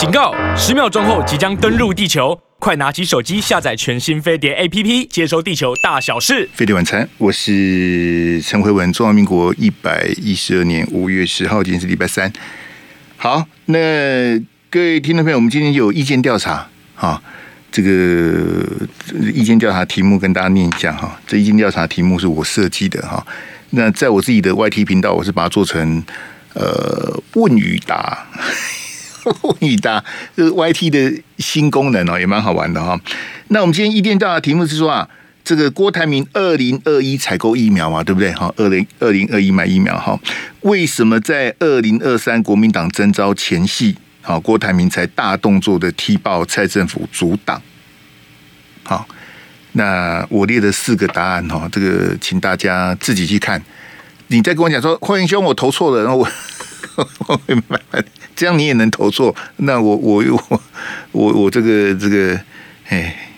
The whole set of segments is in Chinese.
警告！十秒钟后即将登陆地球，快拿起手机下载全新飞碟 APP，接收地球大小事。飞碟晚餐，我是陈慧文。中华民国一百一十二年五月十号，今天是礼拜三。好，那各位听众朋友，我们今天有意见调查哈，这个意见调查题目跟大家念一下哈。这意见调查题目是我设计的哈。那在我自己的 YT 频道，我是把它做成呃问与答。问与答，这个 YT 的新功能哦，也蛮好玩的哈。那我们今天意见调的题目是说啊，这个郭台铭二零二一采购疫苗嘛，对不对？哈，二零二零二一买疫苗哈，为什么在二零二三国民党征召前夕，好，郭台铭才大动作的踢爆蔡政府阻挡？好，那我列了四个答案哈，这个请大家自己去看。你再跟我讲说，霍元兄，我投错了，然后我。我明白，这样你也能投错？那我我我我我这个这个，哎，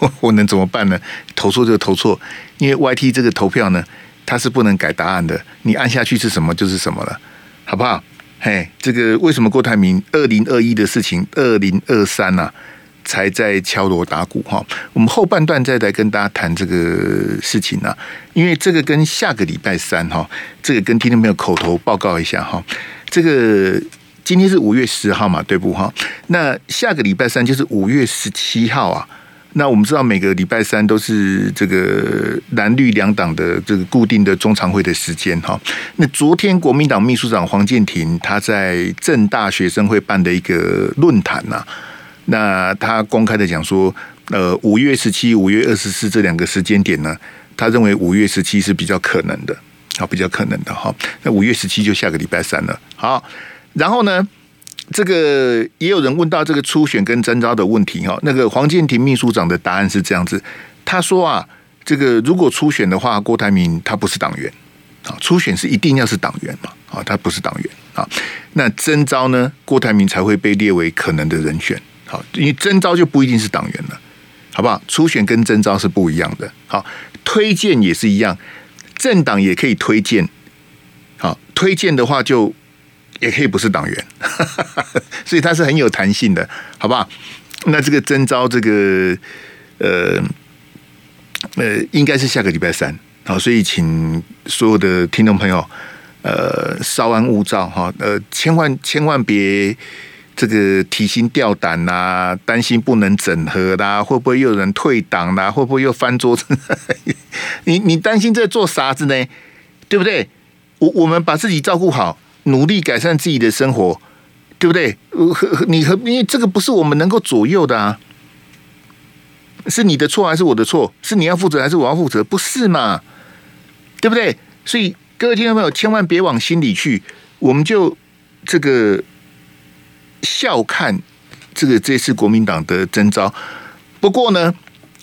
我我能怎么办呢？投错就投错，因为 YT 这个投票呢，它是不能改答案的，你按下去是什么就是什么了，好不好？嘿，这个为什么郭台铭二零二一的事情，二零二三呐才在敲锣打鼓哈？我们后半段再来跟大家谈这个事情呢，因为这个跟下个礼拜三哈，这个跟听众朋友口头报告一下哈。这个今天是五月十号嘛，对不哈？那下个礼拜三就是五月十七号啊。那我们知道每个礼拜三都是这个蓝绿两党的这个固定的中常会的时间哈。那昨天国民党秘书长黄健庭他在政大学生会办的一个论坛呐，那他公开的讲说，呃，五月十七、五月二十四这两个时间点呢，他认为五月十七是比较可能的。好，比较可能的哈。那五月十七就下个礼拜三了。好，然后呢，这个也有人问到这个初选跟征召的问题哈。那个黄健庭秘书长的答案是这样子，他说啊，这个如果初选的话，郭台铭他不是党员啊，初选是一定要是党员嘛啊，他不是党员啊。那征召呢，郭台铭才会被列为可能的人选。好，因为征召就不一定是党员了，好不好？初选跟征召是不一样的。好，推荐也是一样。政党也可以推荐，好，推荐的话就也可以不是党员，所以它是很有弹性的，好不好？那这个征召这个呃呃，应该是下个礼拜三，好，所以请所有的听众朋友呃稍安勿躁哈，呃，千万千万别。这个提心吊胆呐、担心不能整合啦、会不会又有人退党啦、会不会又翻桌子？你你担心这做啥子呢？对不对？我我们把自己照顾好，努力改善自己的生活，对不对？你和因为这个不是我们能够左右的啊，是你的错还是我的错？是你要负责还是我要负责？不是嘛？对不对？所以各位听众朋友，千万别往心里去，我们就这个。笑看这个这次国民党的征召，不过呢，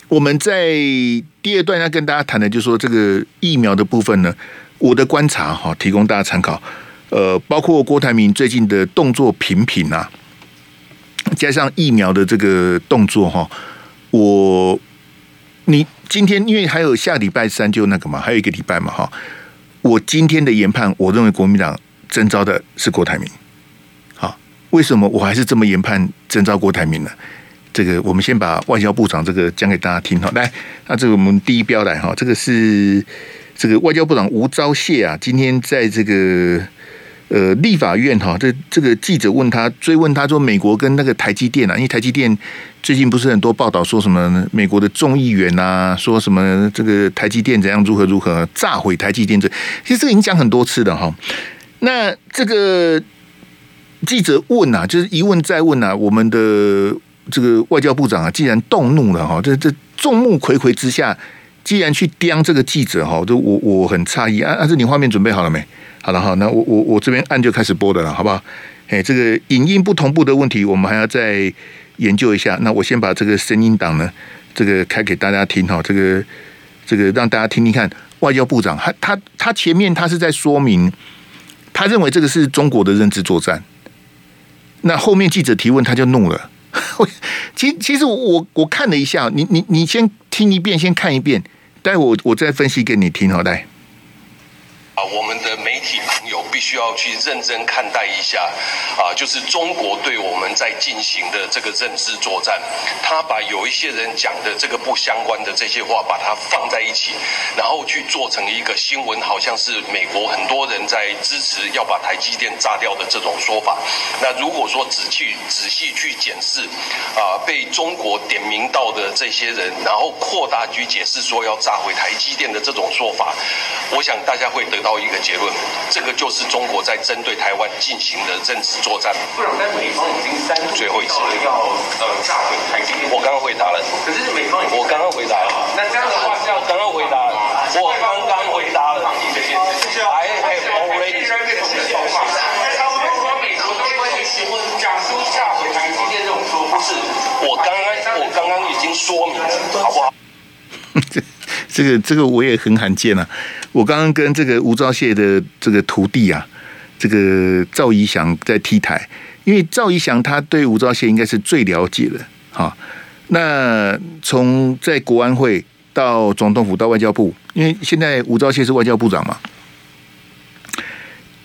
我们在第二段要跟大家谈的，就是说这个疫苗的部分呢，我的观察哈，提供大家参考。呃，包括郭台铭最近的动作频频啊，加上疫苗的这个动作哈，我你今天因为还有下礼拜三就那个嘛，还有一个礼拜嘛哈，我今天的研判，我认为国民党征召的是郭台铭。为什么我还是这么研判征召郭台铭呢？这个我们先把外交部长这个讲给大家听哈。来，那这个我们第一标来哈，这个是这个外交部长吴钊燮啊，今天在这个呃立法院哈，这这个记者问他追问他说，美国跟那个台积电啊，因为台积电最近不是很多报道说什么美国的众议员啊，说什么这个台积电怎样如何如何炸毁台积电这，其实这个已经讲很多次了哈。那这个。记者问啊，就是一问再问啊，我们的这个外交部长啊，既然动怒了哈，这这众目睽睽之下，既然去刁这个记者哈，就我我很诧异啊。但是你画面准备好了没？好了哈，那我我我这边按就开始播的了，好不好？哎，这个影音不同步的问题，我们还要再研究一下。那我先把这个声音档呢，这个开给大家听哈，这个这个让大家听听看，外交部长他他他前面他是在说明，他认为这个是中国的认知作战。那后面记者提问，他就怒了。其其实我我看了一下，你你你先听一遍，先看一遍，待会我我再分析给你听好，来。啊，我们的媒体必须要去认真看待一下啊，就是中国对我们在进行的这个认知作战，他把有一些人讲的这个不相关的这些话，把它放在一起，然后去做成一个新闻，好像是美国很多人在支持要把台积电炸掉的这种说法。那如果说仔细仔细去检视啊，被中国点名到的这些人，然后扩大去解释说要炸毁台积电的这种说法，我想大家会得到一个结论，这个就是中国在针对台湾进行的政治作战。部长，但美方已经三度最后一次要呃炸毁台积电，我刚刚回答了。可是美方已经我刚刚回答了。那这样的话是要刚刚回答了。我刚刚回答了。这件事情。哎哎，我们必须要变成笑话。他们说美国都会询问讲出炸毁台积电这种说法。不是，我刚刚我刚刚已经说明了，好不好？这个这个我也很罕见啊！我刚刚跟这个吴钊燮的这个徒弟啊，这个赵怡翔在 T 台，因为赵怡翔他对吴钊燮应该是最了解的哈。那从在国安会到总统府到外交部，因为现在吴钊燮是外交部长嘛，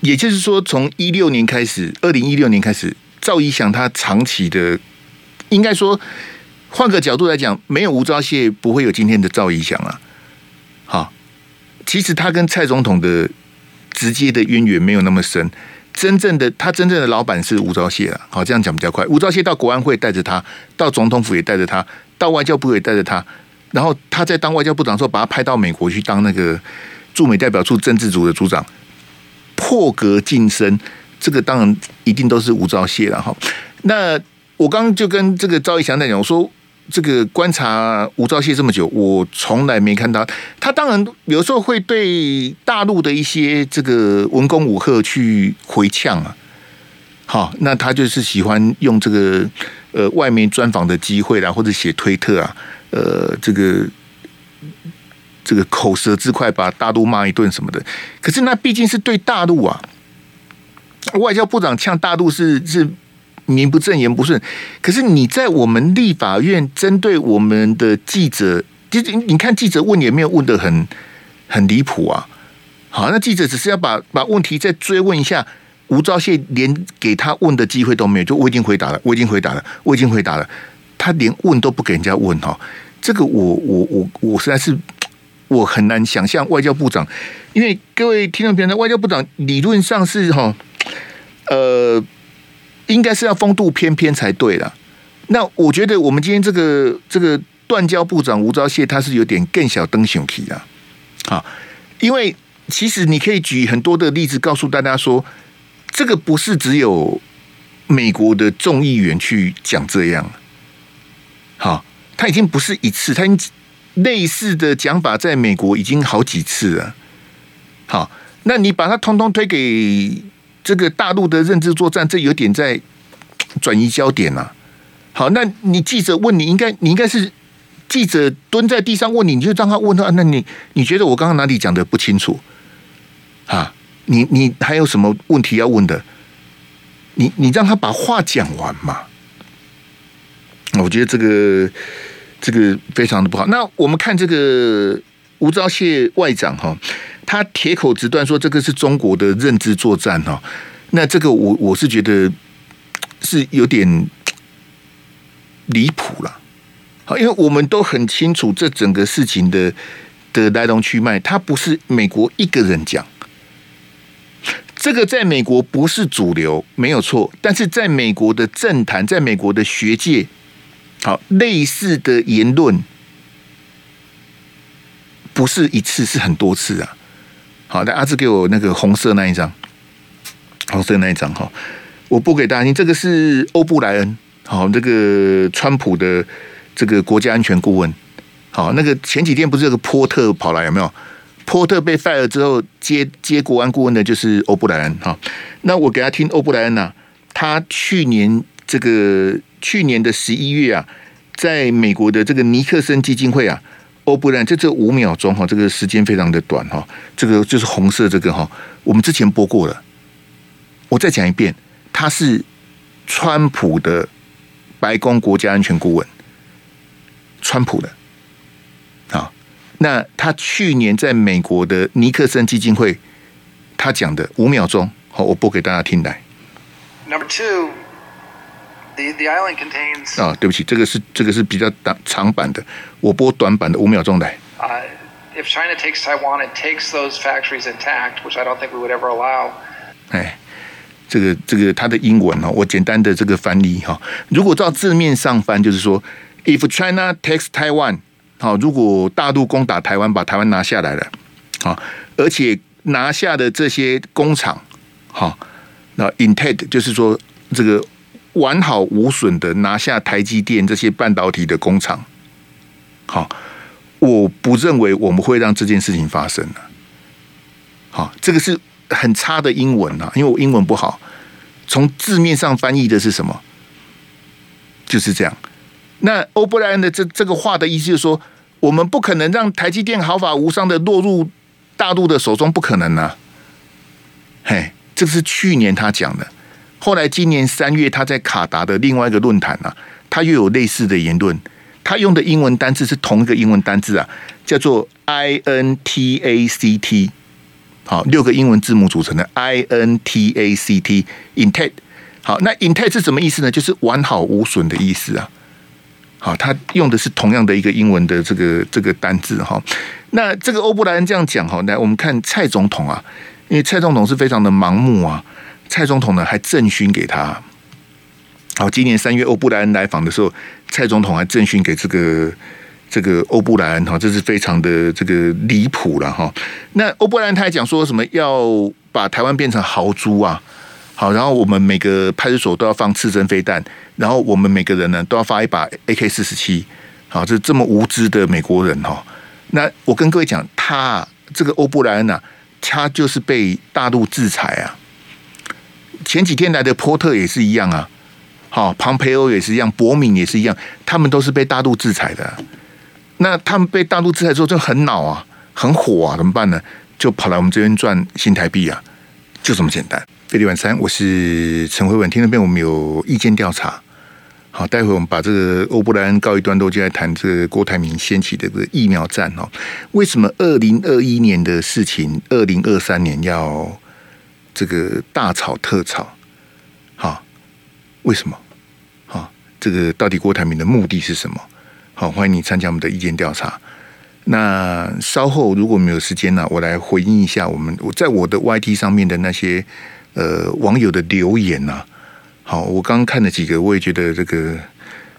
也就是说从一六年开始，二零一六年开始，赵怡翔他长期的，应该说换个角度来讲，没有吴钊燮不会有今天的赵怡翔啊。好，其实他跟蔡总统的直接的渊源没有那么深，真正的他真正的老板是吴钊燮啊。好，这样讲比较快。吴钊燮到国安会带着他，到总统府也带着他，到外交部也带着他。然后他在当外交部长的时候，把他派到美国去当那个驻美代表处政治组的组长，破格晋升。这个当然一定都是吴钊燮了哈。那我刚就跟这个赵一翔在讲，我说。这个观察吴钊燮这么久，我从来没看到他。当然有时候会对大陆的一些这个文攻武赫去回呛啊。好，那他就是喜欢用这个呃外面专访的机会啦，或者写推特啊，呃，这个这个口舌之快，把大陆骂一顿什么的。可是那毕竟是对大陆啊，外交部长呛大陆是是。名不正言不顺，可是你在我们立法院针对我们的记者，其实你看记者问也没有问得很很离谱啊。好，那记者只是要把把问题再追问一下，吴钊燮连给他问的机会都没有，就我已经回答了，我已经回答了，我已经回答了，他连问都不给人家问哈。这个我我我我实在是我很难想象外交部长，因为各位听众朋友，外交部长理论上是哈，呃。应该是要风度翩翩才对的。那我觉得我们今天这个这个断交部长吴钊燮，他是有点更小灯熊皮的啊。因为其实你可以举很多的例子，告诉大家说，这个不是只有美国的众议员去讲这样。好，他已经不是一次，他已经类似的讲法在美国已经好几次了。好，那你把它通通推给。这个大陆的认知作战，这有点在转移焦点呐、啊。好，那你记者问你，应该你应该是记者蹲在地上问你，你就让他问他。那你你觉得我刚刚哪里讲的不清楚？啊，你你还有什么问题要问的？你你让他把话讲完嘛。我觉得这个这个非常的不好。那我们看这个吴钊燮外长哈。他铁口直断说这个是中国的认知作战哈，那这个我我是觉得是有点离谱了，好，因为我们都很清楚这整个事情的的来龙去脉，他不是美国一个人讲，这个在美国不是主流没有错，但是在美国的政坛，在美国的学界，好，类似的言论不是一次，是很多次啊。好的，阿志给我那个红色那一张，红色那一张哈，我播给大家听。这个是欧布莱恩，好，这个川普的这个国家安全顾问，好，那个前几天不是有个波特跑来有没有？波特被 fire 之后接接国安顾问的就是欧布莱恩哈。那我给他听欧布莱恩呐，他去年这个去年的十一月啊，在美国的这个尼克森基金会啊。欧布莱恩，这这五秒钟哈，这个时间非常的短哈，这个就是红色这个哈，我们之前播过了，我再讲一遍，他是川普的白宫国家安全顾问，川普的，啊，那他去年在美国的尼克森基金会，他讲的五秒钟，好，我播给大家听来。Number two, the the island contains. 啊，对不起，这个是这个是比较短长版的，我播短版的五秒钟来。Uh, if China takes Taiwan and takes those factories intact, which I don't think we would ever allow. 哎，这个这个它的英文哈，我简单的这个翻译哈，如果照字面上翻，就是说，if China takes Taiwan，好，如果大陆攻打台湾，把台湾拿下来了，好，而且拿下的这些工厂，好，那 intact 就是说这个完好无损的拿下台积电这些半导体的工厂，好，我不认为我们会让这件事情发生的，好，这个是。很差的英文啊，因为我英文不好。从字面上翻译的是什么？就是这样。那欧布莱恩的这这个话的意思就是说，我们不可能让台积电毫发无伤的落入大陆的手中，不可能啊。嘿，这是去年他讲的。后来今年三月，他在卡达的另外一个论坛啊，他又有类似的言论。他用的英文单字是同一个英文单字啊，叫做 I N T A C T。好，六个英文字母组成的 I N T A C T intact。好，那 intact 是什么意思呢？就是完好无损的意思啊。好，他用的是同样的一个英文的这个这个单字哈。那这个欧布莱恩这样讲哈，来我们看蔡总统啊，因为蔡总统是非常的盲目啊，蔡总统呢还赠勋给他。好，今年三月欧布莱恩来访的时候，蔡总统还赠勋给这个。这个欧布莱恩哈，这是非常的这个离谱了哈。那欧布莱恩他还讲说什么要把台湾变成豪猪啊？好，然后我们每个派出所都要放刺针飞弹，然后我们每个人呢都要发一把 AK 四十七。好，这这么无知的美国人哈。那我跟各位讲，他这个欧布莱恩呐，他就是被大陆制裁啊。前几天来的波特也是一样啊。好，庞培欧也是一样，博敏也是一样，他们都是被大陆制裁的。那他们被大陆制裁之后就很恼啊，很火啊，怎么办呢？就跑来我们这边赚新台币啊，就这么简单。飞利晚餐，我是陈慧文，听那边我们有意见调查。好，待会我们把这个欧布莱恩告一段落，就来谈这个郭台铭掀起的这个疫苗战哦。为什么二零二一年的事情，二零二三年要这个大炒特炒？好，为什么？好，这个到底郭台铭的目的是什么？好，欢迎你参加我们的意见调查。那稍后如果没有时间呢，我来回应一下我们我在我的 YT 上面的那些呃网友的留言呐。好，我刚刚看了几个，我也觉得这个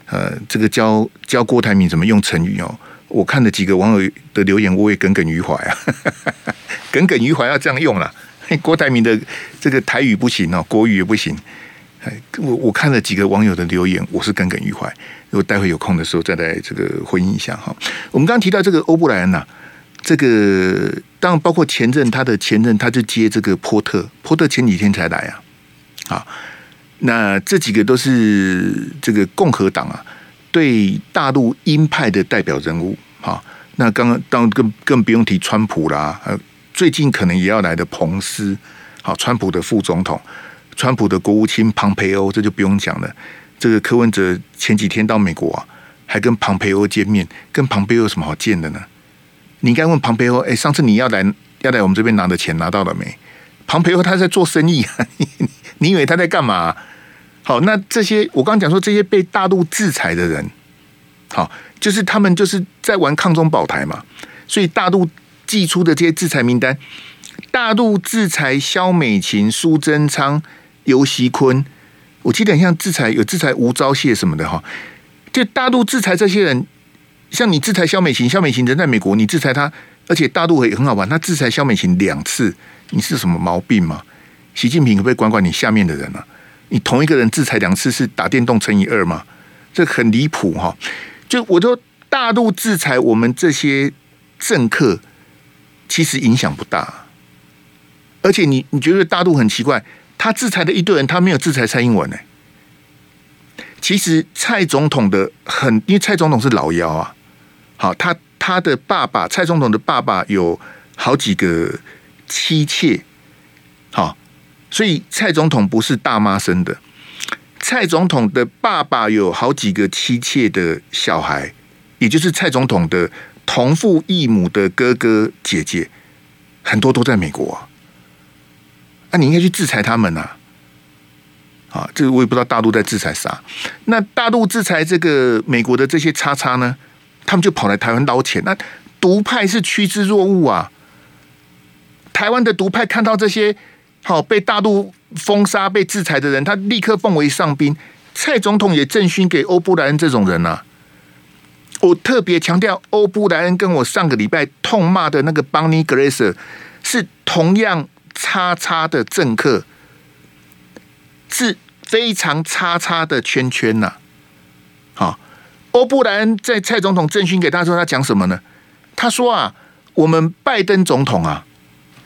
呃这个教教郭台铭怎么用成语哦。我看了几个网友的留言，我也耿耿于怀啊，耿耿于怀要这样用了。郭台铭的这个台语不行哦，国语也不行。我我看了几个网友的留言，我是耿耿于怀。如果待会有空的时候再来这个回应一下哈。我们刚刚提到这个欧布莱恩呐，这个当然包括前任他的前任，他就接这个波特，波特前几天才来啊。啊，那这几个都是这个共和党啊，对大陆鹰派的代表人物。好，那刚刚当然更更不用提川普啦，最近可能也要来的彭斯，好，川普的副总统。川普的国务卿庞培欧，这就不用讲了。这个柯文哲前几天到美国啊，还跟庞培欧见面，跟庞培欧有什么好见的呢？你应该问庞培欧，哎，上次你要来要来我们这边拿的钱拿到了没？庞培欧他在做生意，你，以为他在干嘛？好，那这些我刚讲说这些被大陆制裁的人，好，就是他们就是在玩抗中保台嘛，所以大陆寄出的这些制裁名单，大陆制裁肖美琴、苏贞昌。游锡堃，我记得很像制裁有制裁吴钊燮什么的哈，就大陆制裁这些人，像你制裁肖美琴，肖美琴人在美国，你制裁他，而且大陆也很好玩，他制裁肖美琴两次，你是什么毛病吗？习近平可不可以管管你下面的人啊？你同一个人制裁两次是打电动乘以二吗？这很离谱哈！就我说大陆制裁我们这些政客，其实影响不大，而且你你觉得大陆很奇怪？他制裁的一堆人，他没有制裁蔡英文呢。其实蔡总统的很，因为蔡总统是老幺啊。好，他他的爸爸蔡总统的爸爸有好几个妻妾，好，所以蔡总统不是大妈生的。蔡总统的爸爸有好几个妻妾的小孩，也就是蔡总统的同父异母的哥哥姐姐，很多都在美国啊。啊，你应该去制裁他们呐、啊。啊，这个我也不知道大陆在制裁啥。那大陆制裁这个美国的这些叉叉呢，他们就跑来台湾捞钱。那独派是趋之若鹜啊。台湾的独派看到这些好被大陆封杀、被制裁的人，他立刻奉为上宾。蔡总统也赠勋给欧布莱恩这种人啊。我特别强调，欧布莱恩跟我上个礼拜痛骂的那个邦尼格雷瑟是同样叉叉的政客。是非常叉叉的圈圈呐、好，欧布莱恩在蔡总统赠勋给他说，他讲什么呢？他说啊，我们拜登总统啊，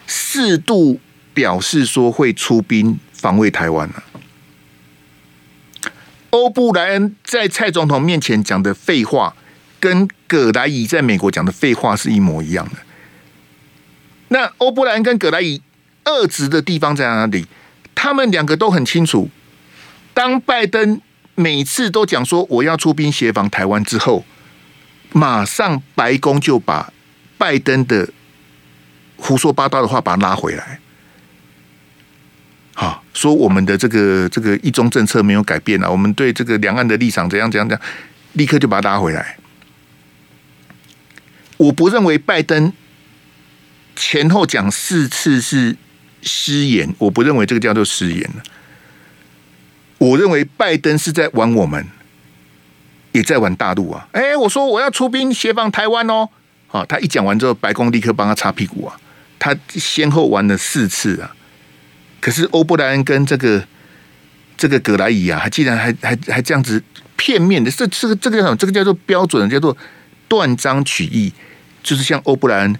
适度表示说会出兵防卫台湾了。欧布莱恩在蔡总统面前讲的废话，跟葛莱仪在美国讲的废话是一模一样的。那欧布莱恩跟葛莱仪恶质的地方在哪里？他们两个都很清楚，当拜登每次都讲说我要出兵协防台湾之后，马上白宫就把拜登的胡说八道的话把他拉回来，好说我们的这个这个一中政策没有改变啊，我们对这个两岸的立场怎样怎样怎样，立刻就把他拉回来。我不认为拜登前后讲四次是。失言，我不认为这个叫做失言。我认为拜登是在玩我们，也在玩大陆啊！哎，我说我要出兵协防台湾哦，啊，他一讲完之后，白宫立刻帮他擦屁股啊！他先后玩了四次啊！可是欧布莱恩跟这个这个葛莱仪啊，还竟然还还还这样子片面的，这这个这个叫什么？这个叫做标准的，叫做断章取义，就是像欧布莱恩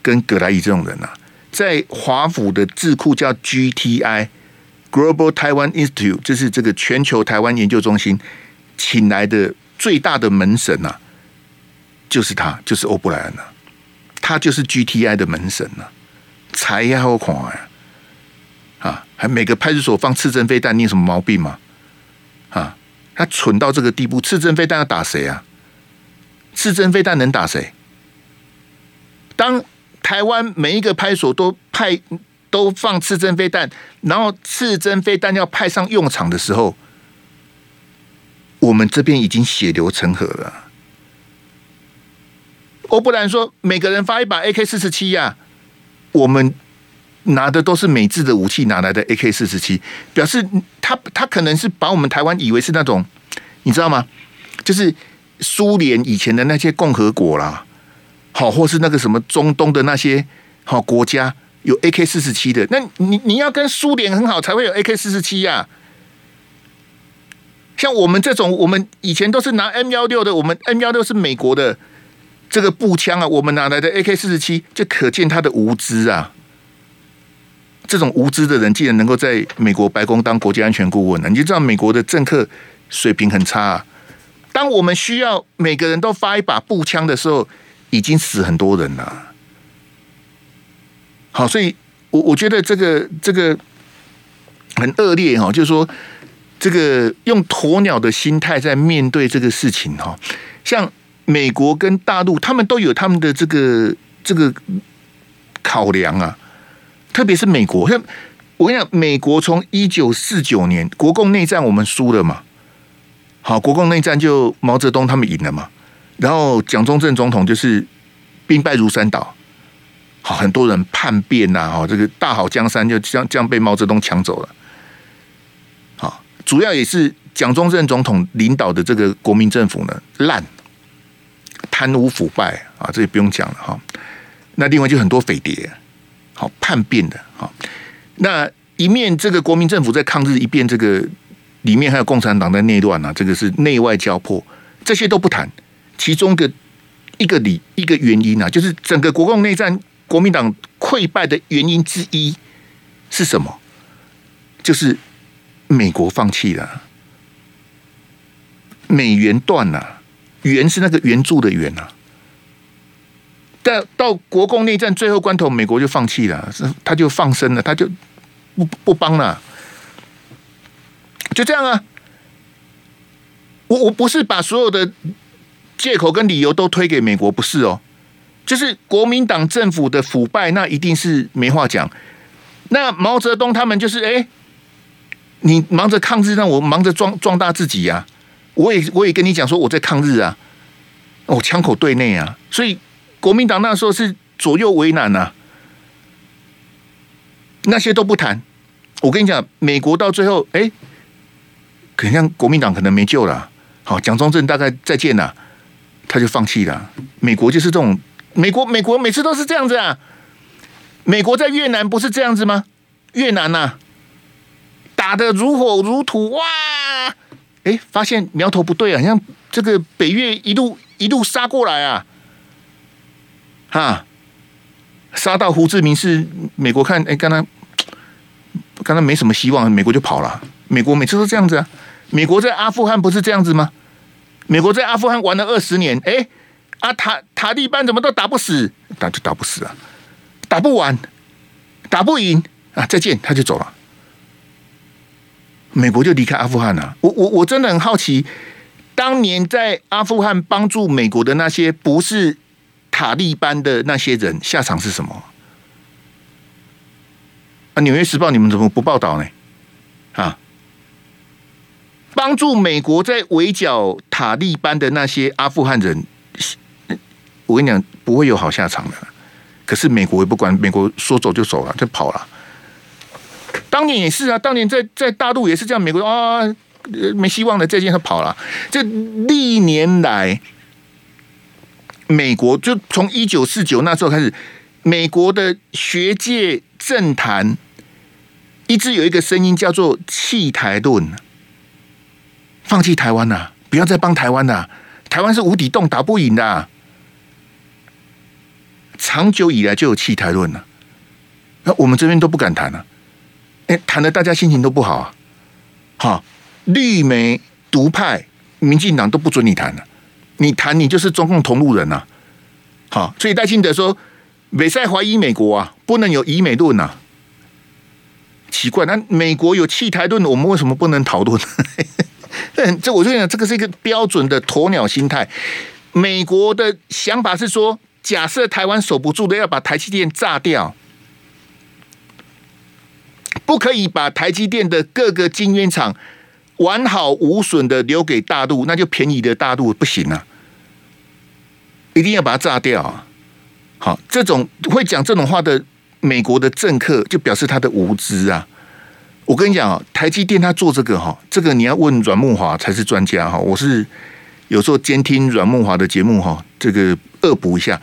跟葛莱伊这种人啊。在华府的智库叫 GTI Global Taiwan Institute，就是这个全球台湾研究中心请来的最大的门神呐、啊，就是他，就是欧布莱恩呐，他就是 GTI 的门神呐、啊，才要狂呀！啊，还每个派出所放刺针飞弹，你有什么毛病吗？啊，他蠢到这个地步，刺针飞弹要打谁啊？刺针飞弹能打谁？当台湾每一个派出所都派都放刺针飞弹，然后刺针飞弹要派上用场的时候，我们这边已经血流成河了。欧布兰说：“每个人发一把 AK 四十七呀，我们拿的都是美制的武器，哪来的 AK 四十七？表示他他可能是把我们台湾以为是那种，你知道吗？就是苏联以前的那些共和国啦。”好，或是那个什么中东的那些好国家有 AK 四十七的，那你你要跟苏联很好才会有 AK 四十七呀。像我们这种，我们以前都是拿 M 幺六的，我们 M 幺六是美国的这个步枪啊，我们哪来的 AK 四十七？就可见他的无知啊！这种无知的人，竟然能够在美国白宫当国家安全顾问呢？你就知道美国的政客水平很差。当我们需要每个人都发一把步枪的时候，已经死很多人了，好，所以我我觉得这个这个很恶劣哈，就是说这个用鸵鸟的心态在面对这个事情哈，像美国跟大陆，他们都有他们的这个这个考量啊，特别是美国，我跟你讲，美国从一九四九年国共内战我们输了嘛，好，国共内战就毛泽东他们赢了嘛。然后蒋中正总统就是兵败如山倒，好，很多人叛变呐，哈，这个大好江山就这样这样被毛泽东抢走了，好，主要也是蒋中正总统领导的这个国民政府呢烂，贪污腐败啊，这也不用讲了哈。那另外就很多匪谍，好叛变的，好，那一面这个国民政府在抗日，一边这个里面还有共产党在内乱啊，这个是内外交迫，这些都不谈。其中的一个理一个原因啊，就是整个国共内战国民党溃败的原因之一是什么？就是美国放弃了，美元断了，元是那个援助的元啊。但到国共内战最后关头，美国就放弃了，是他就放生了，他就不不帮了，就这样啊。我我不是把所有的。借口跟理由都推给美国，不是哦，就是国民党政府的腐败，那一定是没话讲。那毛泽东他们就是哎，你忙着抗日，让我忙着壮壮大自己呀、我也我也跟你讲说我在抗日啊，我枪口对内啊，所以国民党那时候是左右为难、啊，那些都不谈。我跟你讲，美国到最后哎，可能国民党可能没救了。好，蒋中正大概再见了，他就放弃了。美国就是这种，美国美国每次都是这样子啊。美国在越南不是这样子吗？越南呐、打得如火如荼，哇！哎，发现苗头不对啊，像这个北越一路一路杀过来啊，哈，杀到胡志明市，美国看，哎，刚刚刚刚没什么希望，美国就跑了。美国每次都这样子啊。美国在阿富汗不是这样子吗？美国在阿富汗玩了二十年，哎，啊塔塔利班怎么都打不死，打就打不死啊，打不完，打不赢啊，再见，他就走了。美国就离开阿富汗了。我我我真的很好奇，当年在阿富汗帮助美国的那些不是塔利班的那些人，下场是什么？啊，《纽约时报》你们怎么不报道呢？啊？帮助美国在围剿塔利班的那些阿富汗人，我跟你讲，不会有好下场的。可是美国也不管，美国说走就走了，就跑了。当年也是啊，当年在在大陆也是这样，美国啊没希望了，这件他跑了。这历年来，美国就从一九四九那时候开始，美国的学界政坛一直有一个声音叫做弃台论。放弃台湾呐、啊！不要再帮台湾呐、啊！台湾是无底洞，打不赢的、啊。长久以来就有弃台论了，那我们这边都不敢谈了、啊。哎，谈的大家心情都不好啊！哈，绿媒独派，民进党都不准你谈了。你谈你就是中共同路人呐、啊！好，所以赖清德说，美赛怀疑美国啊，不能有以美论呐、啊。奇怪，那美国有弃台论，我们为什么不能讨论？这这，我就讲，这个是一个标准的鸵鸟心态。美国的想法是说，假设台湾守不住的，要把台积电炸掉，不可以把台积电的各个晶圆厂完好无损的留给大陆，那就便宜的大陆不行啊，一定要把它炸掉啊！好，这种会讲这种话的美国的政客，就表示他的无知啊。我跟你讲啊，台积电他做这个哈，这个你要问阮慕华才是专家哈。我是有时候监听阮慕华的节目哈，这个恶补一下。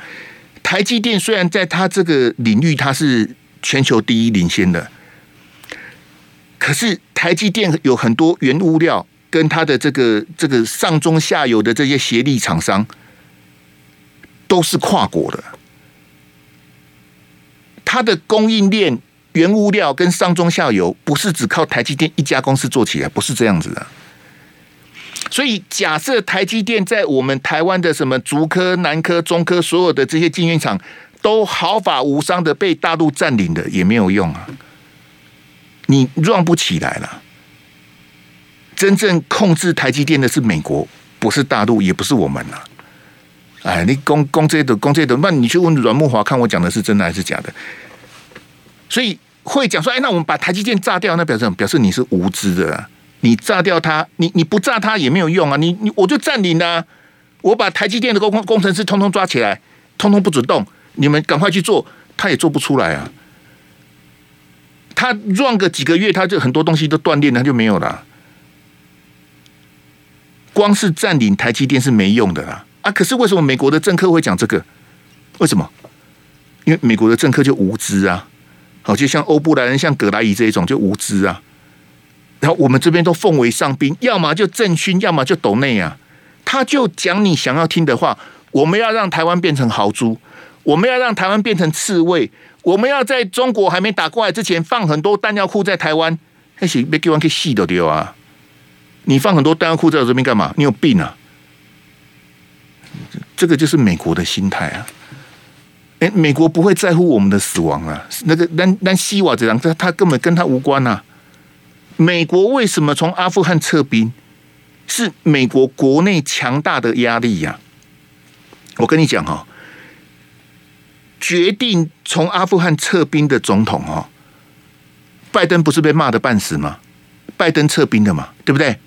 台积电虽然在他这个领域它是全球第一领先的，可是台积电有很多原物料跟它的这个这个上中下游的这些协力厂商都是跨国的，它的供应链。原物料跟上中下游不是只靠台积电一家公司做起来，不是这样子的。所以假设台积电在我们台湾的什么竹科、南科、中科所有的这些晶圆厂都毫发无伤的被大陆占领的，也没有用啊！你壮不起来了。真正控制台积电的是美国，不是大陆，也不是我们了。哎，你攻攻这的攻这的，那你去问阮慕华，看我讲的是真的还是假的？所以会讲说，哎，那我们把台积电炸掉，那表示什么？表示你是无知的啊。你炸掉它，你你不炸它也没有用啊。你你我就占领了，我把台积电的工工程师通通抓起来，通通不准动，你们赶快去做，他也做不出来啊。他 run 个几个月，他就很多东西都断链，他就没有了。光是占领台积电是没用的啦啊！可是为什么美国的政客会讲这个？为什么？因为美国的政客就无知啊。好，就像欧布莱恩、像葛莱仪这一种就无知啊，然后我们这边都奉为上宾，要么就政勋，要么就斗内啊。他就讲你想要听的话，我们要让台湾变成豪猪，我们要让台湾变成刺猬，我们要在中国还没打过来之前放很多弹药库在台湾，那是被给完给戏都丢啊！你放很多弹药库在我这边干嘛？你有病啊！这个就是美国的心态啊。哎，美国不会在乎我们的死亡啊！那个，但但西瓦这样，他他根本跟他无关呐、啊。美国为什么从阿富汗撤兵？是美国国内强大的压力呀、我跟你讲哈，决定从阿富汗撤兵的总统哈，拜登不是被骂得半死吗？拜登撤兵的嘛，对不对？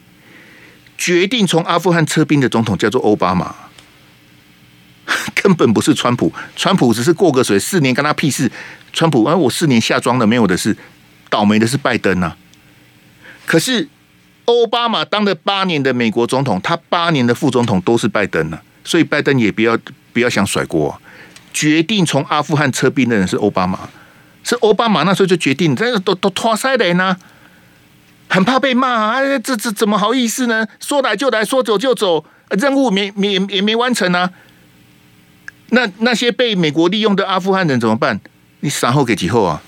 决定从阿富汗撤兵的总统叫做奥巴马，根本不是川普。川普只是过个水，四年干他屁事。川普，而、啊、我四年下庄的，没有的事。倒霉的是拜登啊！可是奥巴马当了八年的美国总统，他八年的副总统都是拜登啊，所以拜登也不要不要想甩锅。决定从阿富汗撤兵的人是奥巴马，是奥巴马那时候就决定，这都都拖塞的呢，很怕被骂啊！这这怎么好意思呢？说来就来，说走就走，任务没没也没完成啊！那那些被美国利用的阿富汗人怎么办？你杀后给几后啊？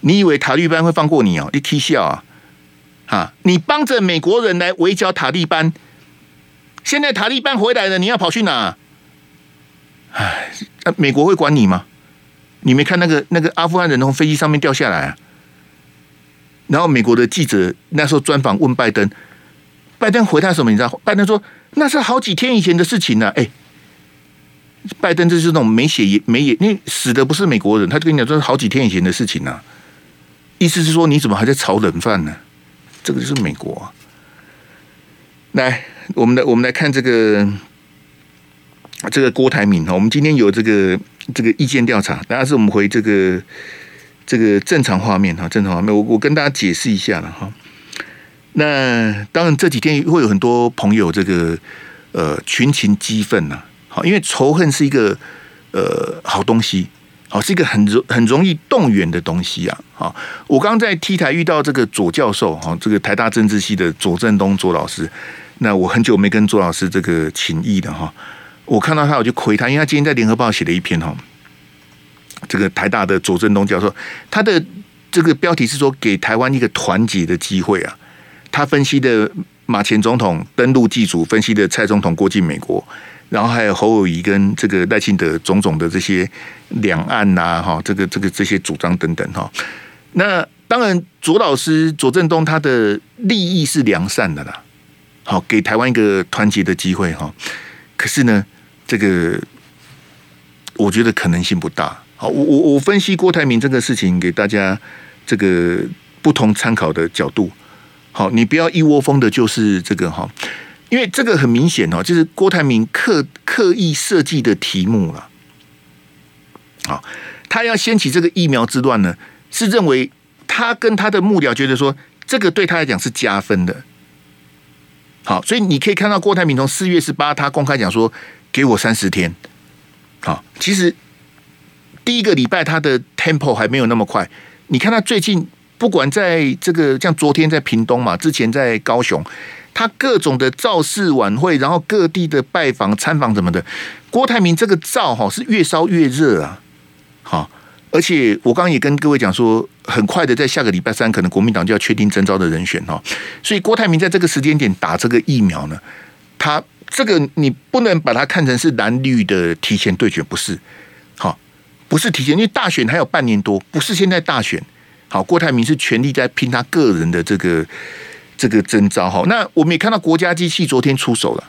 你以为塔利班会放过你哦？你踢笑啊！哈，你帮着美国人来围剿塔利班，现在塔利班回来了，你要跑去哪？唉，美国会管你吗？你没看那个那个阿富汗人从飞机上面掉下来啊？然后美国的记者那时候专访问拜登，拜登回答什么？你知道？拜登说那是好几天以前的事情了。哎，拜登这是那种没血也没眼，因为死的不是美国人，他就跟你讲说是好几天以前的事情呢。意思是说，你怎么还在炒冷饭呢？这个就是美国啊。来，我们来我们来看这个这个郭台铭哈。我们今天有这个这个意见调查，当然是我们回这个这个正常画面哈，正常画面。我我跟大家解释一下了哈。那当然这几天会有很多朋友这个呃群情激愤呐，好，因为仇恨是一个呃好东西。哦，是一个很容很容易动员的东西啊！好，我刚在 T 台遇到这个左教授，哈，这个台大政治系的左正东左老师。那我很久没跟左老师这个情谊的哈，我看到他我就亏他，因为他今天在联合报写了一篇哈，这个台大的左正东教授，他的这个标题是说给台湾一个团结的机会啊。他分析的马前总统登陆祭祖，分析的蔡总统过境美国。然后还有侯友谊跟这个赖清德种种的这些两岸呐，哈，这个这个这些主张等等哈。那当然，左老师左正东他的利益是良善的啦，好，给台湾一个团结的机会哈。可是呢，这个我觉得可能性不大。好，我我我分析郭台铭这个事情给大家这个不同参考的角度。好，你不要一窝蜂的，就是这个哈。因为这个很明显哦，就是郭台铭刻刻意设计的题目了。好，他要掀起这个疫苗之乱呢，是认为他跟他的幕僚觉得说，这个对他来讲是加分的。好，所以你可以看到郭台铭从四月十八，他公开讲说，给我三十天。好，其实第一个礼拜他的 tempo 还没有那么快。你看他最近，不管在这个像昨天在屏东嘛，之前在高雄。他各种的造势晚会，然后各地的拜访参访什么的，郭台铭这个灶哈是越烧越热啊！好，而且我刚刚也跟各位讲说，很快的在下个礼拜三，可能国民党就要确定征召的人选哈，所以郭台铭在这个时间点打这个疫苗呢，他这个你不能把它看成是蓝绿的提前对决，不是？好，不是提前，因为大选还有半年多，不是现在大选。好，郭台铭是全力在拼他个人的这个。这个征召哈，那我们也看到国家机器昨天出手了。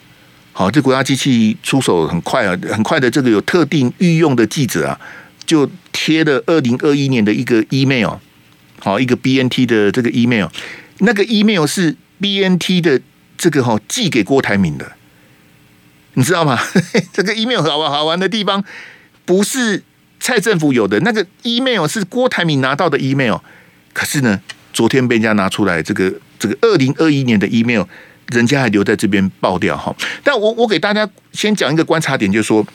好，这国家机器出手很快啊，很快的。这个有特定御用的记者啊，就贴了二零二一年的一个 email，好，一个 BNT 的这个 email，那个 email 是 BNT 的这个哈寄给郭台铭的，你知道吗？这个 email 好玩好玩的地方，不是蔡政府有的那个 email 是郭台铭拿到的 email，可是呢，昨天被人家拿出来这个。这个二零二一年的 email，人家还留在这边爆掉哈。但我我给大家先讲一个观察点，就是说，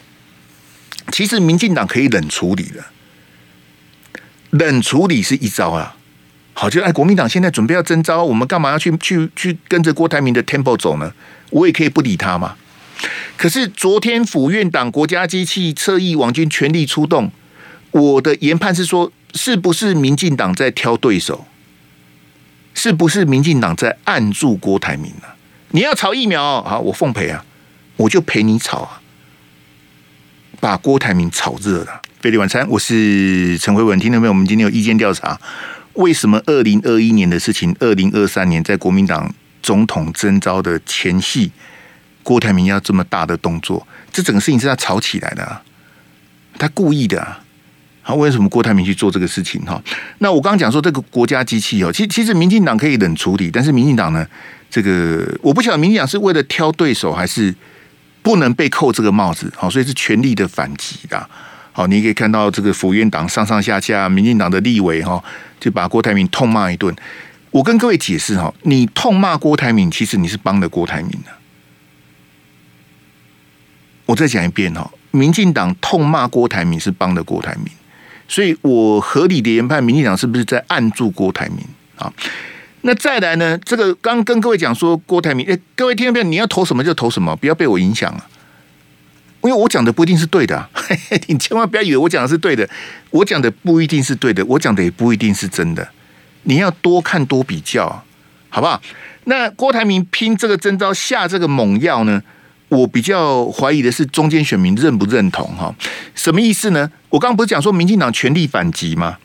其实民进党可以冷处理的，冷处理是一招啊。好，就哎，国民党现在准备要征召，我们干嘛要去去去跟着郭台铭的 Temple 走呢？我也可以不理他嘛。可是昨天府院党国家机器侧翼网军全力出动，我的研判是说，是不是民进党在挑对手？是不是民进党在按住郭台铭呢、啊？你要炒疫苗啊，我奉陪啊，我就陪你炒啊，把郭台铭炒热了。费力晚餐，我是陈慧文，听到没有？我们今天有意见调查，为什么二零二一年的事情，二零二三年在国民党总统征召的前夕，郭台铭要这么大的动作？这整个事情是他炒起来的、他故意的、好，为什么郭台铭去做这个事情？哈，那我刚刚讲说这个国家机器哦，其其实民进党可以冷处理，但是民进党呢，这个我不晓得民进党是为了挑对手，还是不能被扣这个帽子？好，所以是全力的反击的。好，你可以看到这个府院党上上下下，民进党的立委哈，就把郭台铭痛骂一顿。我跟各位解释哈，你痛骂郭台铭，其实你是帮了郭台铭的。我再讲一遍哈，民进党痛骂郭台铭是帮了郭台铭。所以我合理的研判，民进党是不是在按住郭台铭啊？那再来呢？这个刚跟各位讲说郭台铭，哎，各位听到没有？你要投什么就投什么，不要被我影响啊！因为我讲的不一定是对的啊，你千万不要以为我讲的是对的，我讲的不一定是对的，我讲的也不一定是真的。你要多看多比较，好不好？那郭台铭拼这个征招下这个猛药呢？我比较怀疑的是中间选民认不认同哈？什么意思呢？我刚刚不是讲说民进党全力反击吗？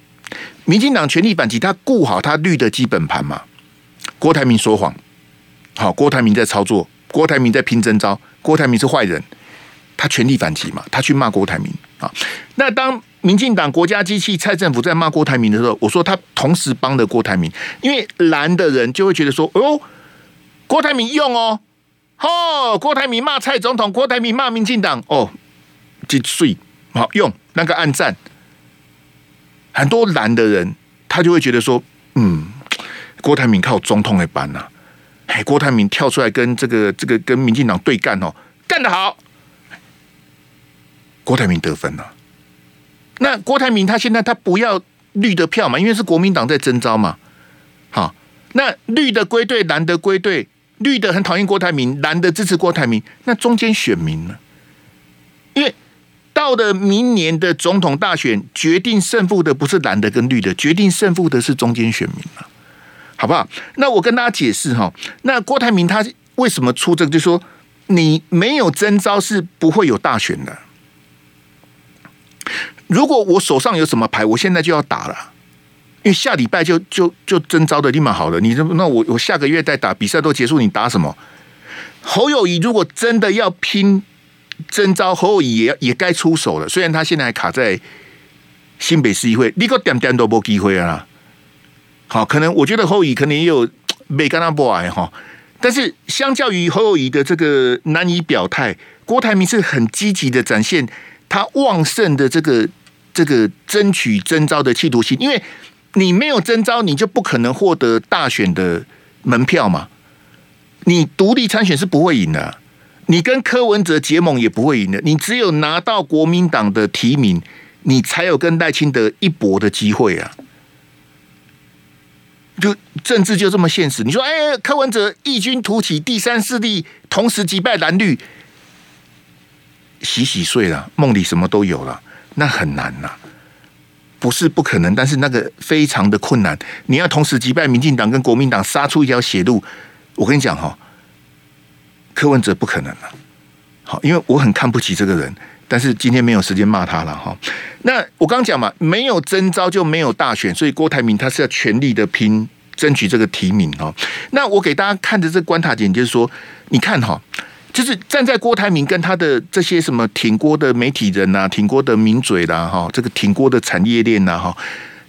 民进党全力反击，他顾好他绿的基本盘嘛。郭台铭说谎，好，郭台铭在操作，郭台铭在拼征召，郭台铭是坏人，他全力反击嘛，他去骂郭台铭啊。那当民进党国家机器蔡政府在骂郭台铭的时候，我说他同时帮的郭台铭，因为蓝的人就会觉得说，哦，郭台铭用哦。哦，郭台铭骂蔡总统，郭台铭骂民进党，哦，几岁好用那个暗赞，很多蓝的人他就会觉得说，嗯，郭台铭靠总统来办呐，哎，郭台铭跳出来跟这个这个跟民进党对干哦，干得好，郭台铭得分了。那郭台铭他现在他不要绿的票嘛，因为是国民党在征召嘛，好，那绿的归队，蓝的归队。绿的很讨厌郭台铭，蓝的支持郭台铭，那中间选民呢？因为到了明年的总统大选，决定胜负的不是蓝的跟绿的，决定胜负的是中间选民了，好不好？那我跟大家解释哈，那郭台铭他为什么出这个？就是说你没有征召是不会有大选的。如果我手上有什么牌，我现在就要打了。因为下礼拜就就就征召的立马好了，你这那我我下个月再打比赛都结束，你打什么？侯友宜如果真的要拼征召，侯友宜也也该出手了。虽然他现在还卡在新北市议会，你个点点都没机会啊。好，可能我觉得侯友宜可能也有 没跟他不爱哈，但是相较于侯友宜的这个难以表态，郭台铭是很积极的展现他旺盛的这个这个争取征召的企图心，因为。你没有征召，你就不可能获得大选的门票嘛？你独立参选是不会赢的，你跟柯文哲结盟也不会赢的。你只有拿到国民党的提名，你才有跟赖清德一搏的机会啊！就政治就这么现实。你说，哎，柯文哲异军突起，第三势力同时击败蓝绿，洗洗睡了，梦里什么都有了，那很难呐。不是不可能，但是那个非常的困难。你要同时击败民进党跟国民党，杀出一条血路。我跟你讲哈，柯文哲不可能了。好，因为我很看不起这个人，但是今天没有时间骂他了哈。那我刚讲嘛，没有征召就没有大选，所以郭台铭他是要全力的拼争取这个提名哈。那我给大家看的这个关卡点就是说，你看哈。就是站在郭台铭跟他的这些什么挺郭的媒体人呐，挺郭的名嘴啦，哈，这个挺郭的产业链呐，哈，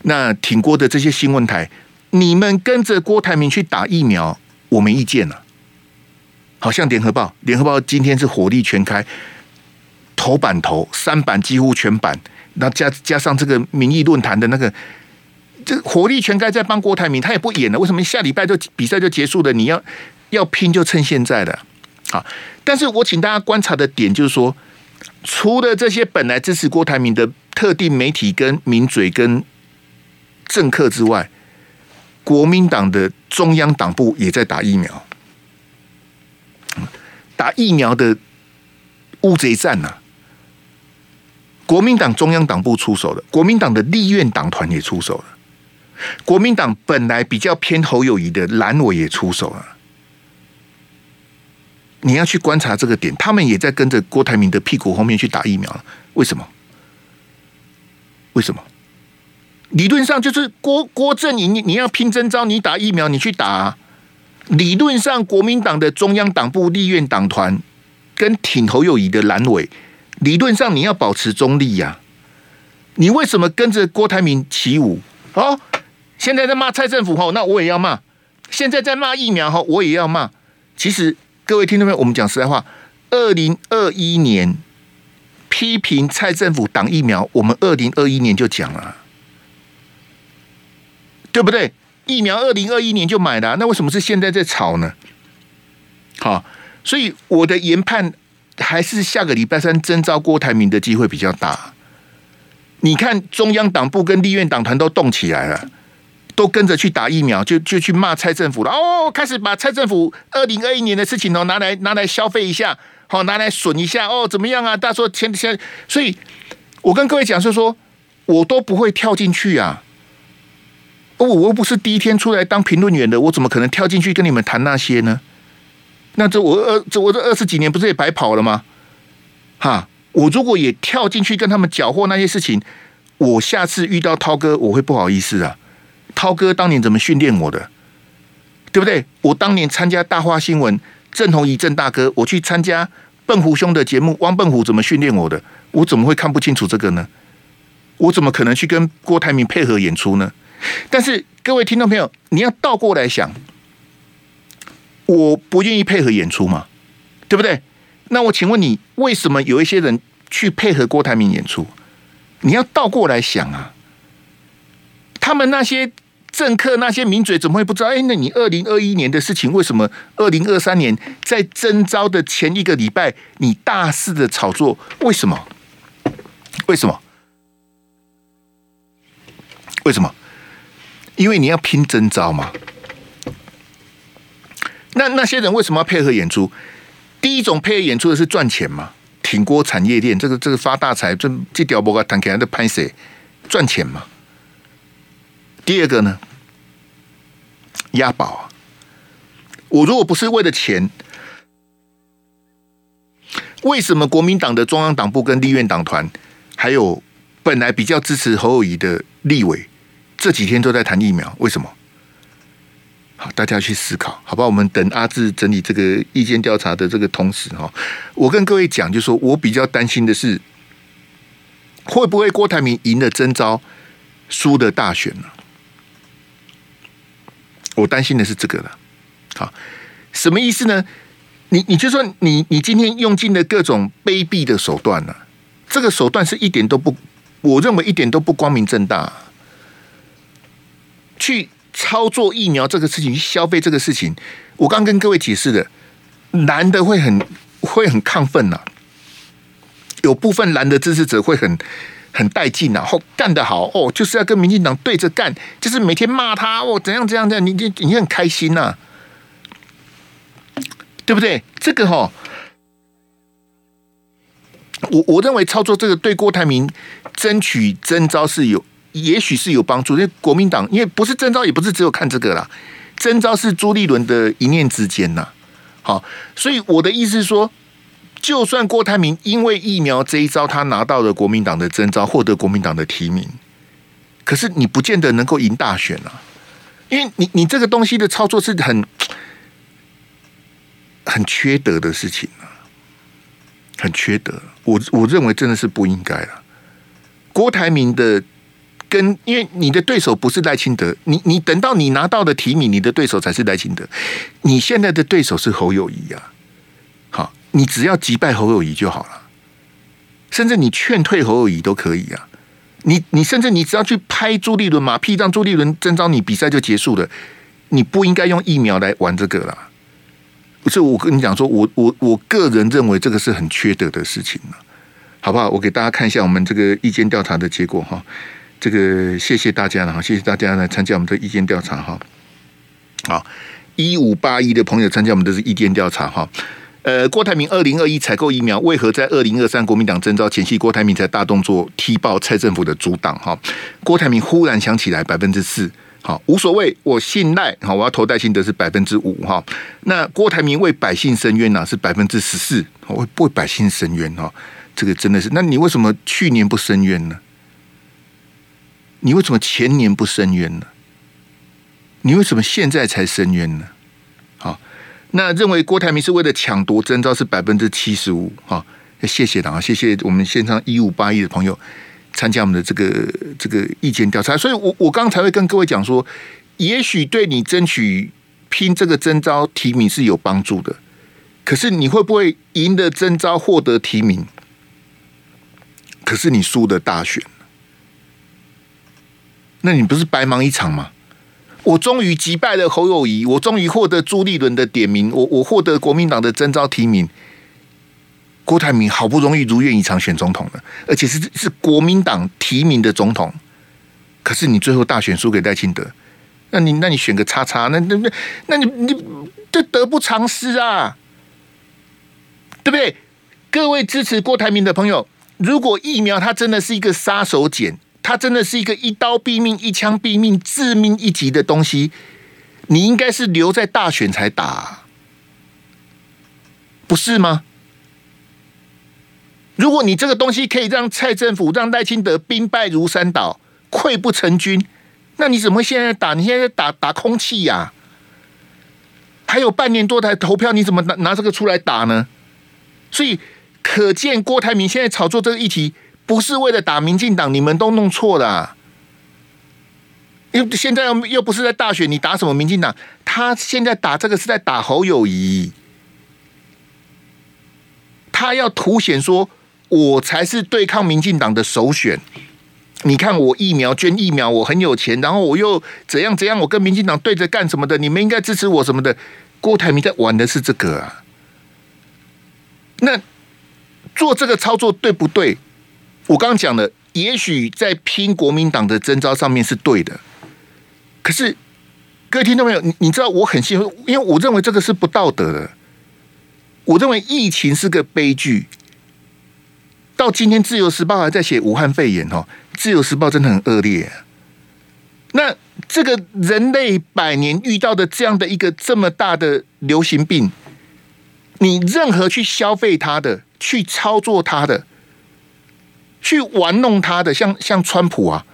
那挺郭的这些新闻台，你们跟着郭台铭去打疫苗，我没意见了。好像联合报，联合报今天是火力全开，头版头三版几乎全版，那加加上这个民意论坛的那个，这火力全开在帮郭台铭，他也不演了。为什么下礼拜就比赛就结束了？你要要拼就趁现在的。好，但是我请大家观察的点就是说，除了这些本来支持郭台铭的特定媒体、跟名嘴、跟政客之外，国民党的中央党部也在打疫苗，打疫苗的乌贼战呐！国民党中央党部出手了，国民党的立院党团也出手了，国民党本来比较偏侯友谊的蓝委也出手了。你要去观察这个点，他们也在跟着郭台铭的屁股后面去打疫苗了。为什么？为什么？理论上就是郭郭正营，你你要拼征召，你打疫苗，你去打。理论上，国民党的中央党部、立院党团跟挺侯友谊的蓝委，理论上你要保持中立呀。你为什么跟着郭台铭起舞？哦，现在在骂蔡政府吼，那我也要骂。现在在骂疫苗吼，我也要骂。其实各位听众朋友，我们讲实在话，二零二一年批评蔡政府挡疫苗，我们二零二一年就讲了，对不对？疫苗二零二一年就买了，那为什么是现在在炒呢？好，所以我的研判还是下个礼拜三征召郭台铭的机会比较大。你看中央党部跟立院党团都动起来了，都跟着去打疫苗，就就去骂蔡政府了。哦，开始把蔡政府二零二一年的事情哦拿来拿来消费一下，好拿来损一下哦，怎么样啊？大家说前前，所以我跟各位讲是说，我都不会跳进去啊。哦，我又不是第一天出来当评论员的，我怎么可能跳进去跟你们谈那些呢？那这我二这我这二十几年不是也白跑了吗？哈，我如果也跳进去跟他们搅和那些事情，我下次遇到涛哥我会不好意思啊。涛哥当年怎么训练我的，对不对？我当年参加大话新闻，郑弘仪郑大哥，我去参加笨虎兄的节目，汪笨虎怎么训练我的？我怎么会看不清楚这个呢？我怎么可能去跟郭台铭配合演出呢？但是各位听众朋友，你要倒过来想，我不愿意配合演出嘛，对不对？那我请问你，为什么有一些人去配合郭台铭演出？你要倒过来想啊，他们那些政客、那些名嘴怎么会不知道？哎，那你二零二一年的事情，为什么二零二三年在征召的前一个礼拜，你大肆的炒作？为什么？为什么？为什么？因为你要拼征召嘛，那那些人为什么要配合演出？第一种配合演出的是赚钱嘛，挺锅产业链，这个这个发大财，这这屌波啊，谈起来的拍谁赚钱嘛？第二个呢，押宝啊！我如果不是为了钱，为什么国民党的中央党部跟立院党团，还有本来比较支持侯友谊的立委？这几天都在谈疫苗，为什么？好，大家去思考，好吧？我们等阿志整理这个意见调查的这个同时，哈，我跟各位讲，就说我比较担心的是，会不会郭台铭赢了征召，输的大选呢？我担心的是这个了。好，什么意思呢？你你就说你你今天用尽了各种卑鄙的手段了，这个手段是一点都不，我认为一点都不光明正大。去操作疫苗这个事情，去消费这个事情，我刚跟各位解释的，男的会很会很亢奋呐、有部分男的支持者会很很带劲呐，哦，干得好哦，就是要跟民进党对着干，就是每天骂他哦，怎样怎样怎样，你你你很开心呐、对不对？这个哈、哦，我我认为操作这个对郭台铭争取征召是有。也许是有帮助，因为国民党因为不是征召，也不是只有看这个啦，征召是朱立伦的一念之间呐。好，所以我的意思是说，就算郭台铭因为疫苗这一招，他拿到了国民党的征召，获得国民党的提名，可是你不见得能够赢大选啊，因为你你这个东西的操作是很很缺德的事情啊，很缺德。我我认为真的是不应该了，郭台铭的。跟因为你的对手不是赖清德，你你等到你拿到的提名，你的对手才是赖清德。你现在的对手是侯友谊啊，好，你只要击败侯友谊就好了，甚至你劝退侯友谊都可以啊。你你甚至你只要去拍朱立伦马屁，让朱立伦征召你，比赛就结束了。你不应该用疫苗来玩这个啦。不是我跟你讲说，我我我个人认为这个是很缺德的事情了，好不好？我给大家看一下我们这个意见调查的结果哈。这个谢谢大家了哈，谢谢大家来参加我们的意见调查哈。好，一五八一的朋友参加我们的意见调查哈。呃，郭台铭二零二一采购疫苗，为何在二零二三国民党征召前夕，郭台铭才大动作踢爆蔡政府的阻挡哈？郭台铭忽然想起来百分之四，好，无所谓，我信赖好，我要投戴信德是百分之五哈。那郭台铭为百姓伸冤呢是百分之十四，为为百姓伸冤哈，这个真的是，那你为什么去年不伸冤呢？你为什么前年不申冤呢？你为什么现在才申冤呢？那认为郭台铭是为了抢夺征召是百分之七十五。好，谢谢了啊，谢谢我们线上一五八一的朋友参加我们的这个这个意见调查。所以我我刚才会跟各位讲说，也许对你争取拼这个征召提名是有帮助的，可是你会不会赢得征召获得提名？可是你输的大选，那你不是白忙一场吗？我终于击败了侯友宜，我终于获得朱立伦的点名，我我获得国民党的征召提名。郭台铭好不容易如愿以偿选总统了，而且是是国民党提名的总统。可是你最后大选输给赖清德，那你那你选个叉叉，那那那那你你这得不偿失啊，对不对？各位支持郭台铭的朋友，如果疫苗它真的是一个杀手锏。它真的是一个一刀毙命、一枪毙命、致命一击的东西，你应该是留在大选才打，不是吗？如果你这个东西可以让蔡政府、让赖清德兵败如山倒、溃不成军，那你怎么会现在打？你现在打打空气呀？还有半年多台投票，你怎么拿拿这个出来打呢？所以可见郭台铭现在炒作这个议题。不是为了打民进党，你们都弄错了啊。因为现在又又不是在大选，你打什么民进党？他现在打这个是在打侯友谊，他要凸显说，我才是对抗民进党的首选。你看我疫苗捐疫苗，我很有钱，然后我又怎样怎样，我跟民进党对着干什么的？你们应该支持我什么的？郭台铭在玩的是这个啊。那做这个操作对不对？我刚刚讲的，也许在拼国民党的征召上面是对的，可是各位听到没有，你你知道我很幸运，因为我认为这个是不道德的。我认为疫情是个悲剧，到今天《自由时报》还在写武汉肺炎哦，《自由时报》真的很恶劣。那这个人类百年遇到的这样的一个这么大的流行病，你任何去消费它的，去操作它的。去玩弄他的，像像川普啊，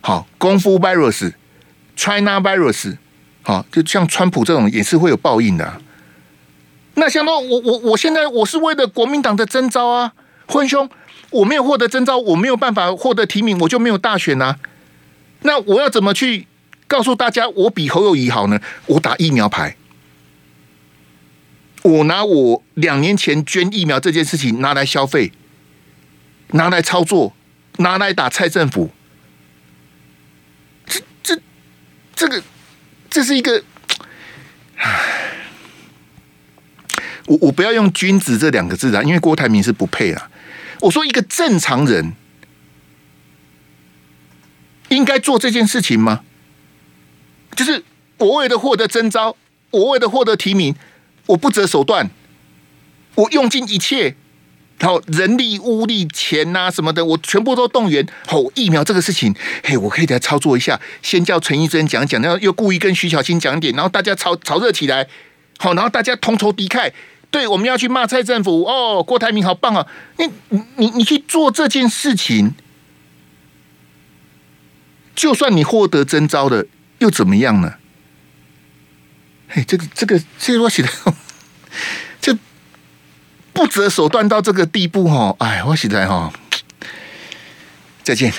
好功夫 virus，China virus，好，就像川普这种也是会有报应的。那相当，我我我现在我是为了国民党的征召啊，混兄，我没有获得征召，我没有办法获得提名，我就没有大选啊。那我要怎么去告诉大家，我比侯友谊好呢？我打疫苗牌，我拿我两年前捐疫苗这件事情拿来消费。拿来操作，拿来打蔡政府，这这这个这是一个，唉我我不要用“君子”这两个字啊，因为郭台铭是不配啊。我说一个正常人应该做这件事情吗？就是我为了获得征召，我为了获得提名，我不择手段，我用尽一切。然后人力、物力、钱呐、什么的，我全部都动员。吼，疫苗这个事情，嘿，我可以来操作一下。先叫陈医生讲讲，然后又故意跟徐巧芯讲点，然后大家炒炒热起来。好，然后大家同仇敌忾。对，我们要去骂蔡政府。哦，郭台铭好棒啊！你你你去做这件事情，就算你获得征召了，又怎么样呢？嘿，这个这个这个我写的。不择手段到这个地步，哈！哎，我现在哈，再见。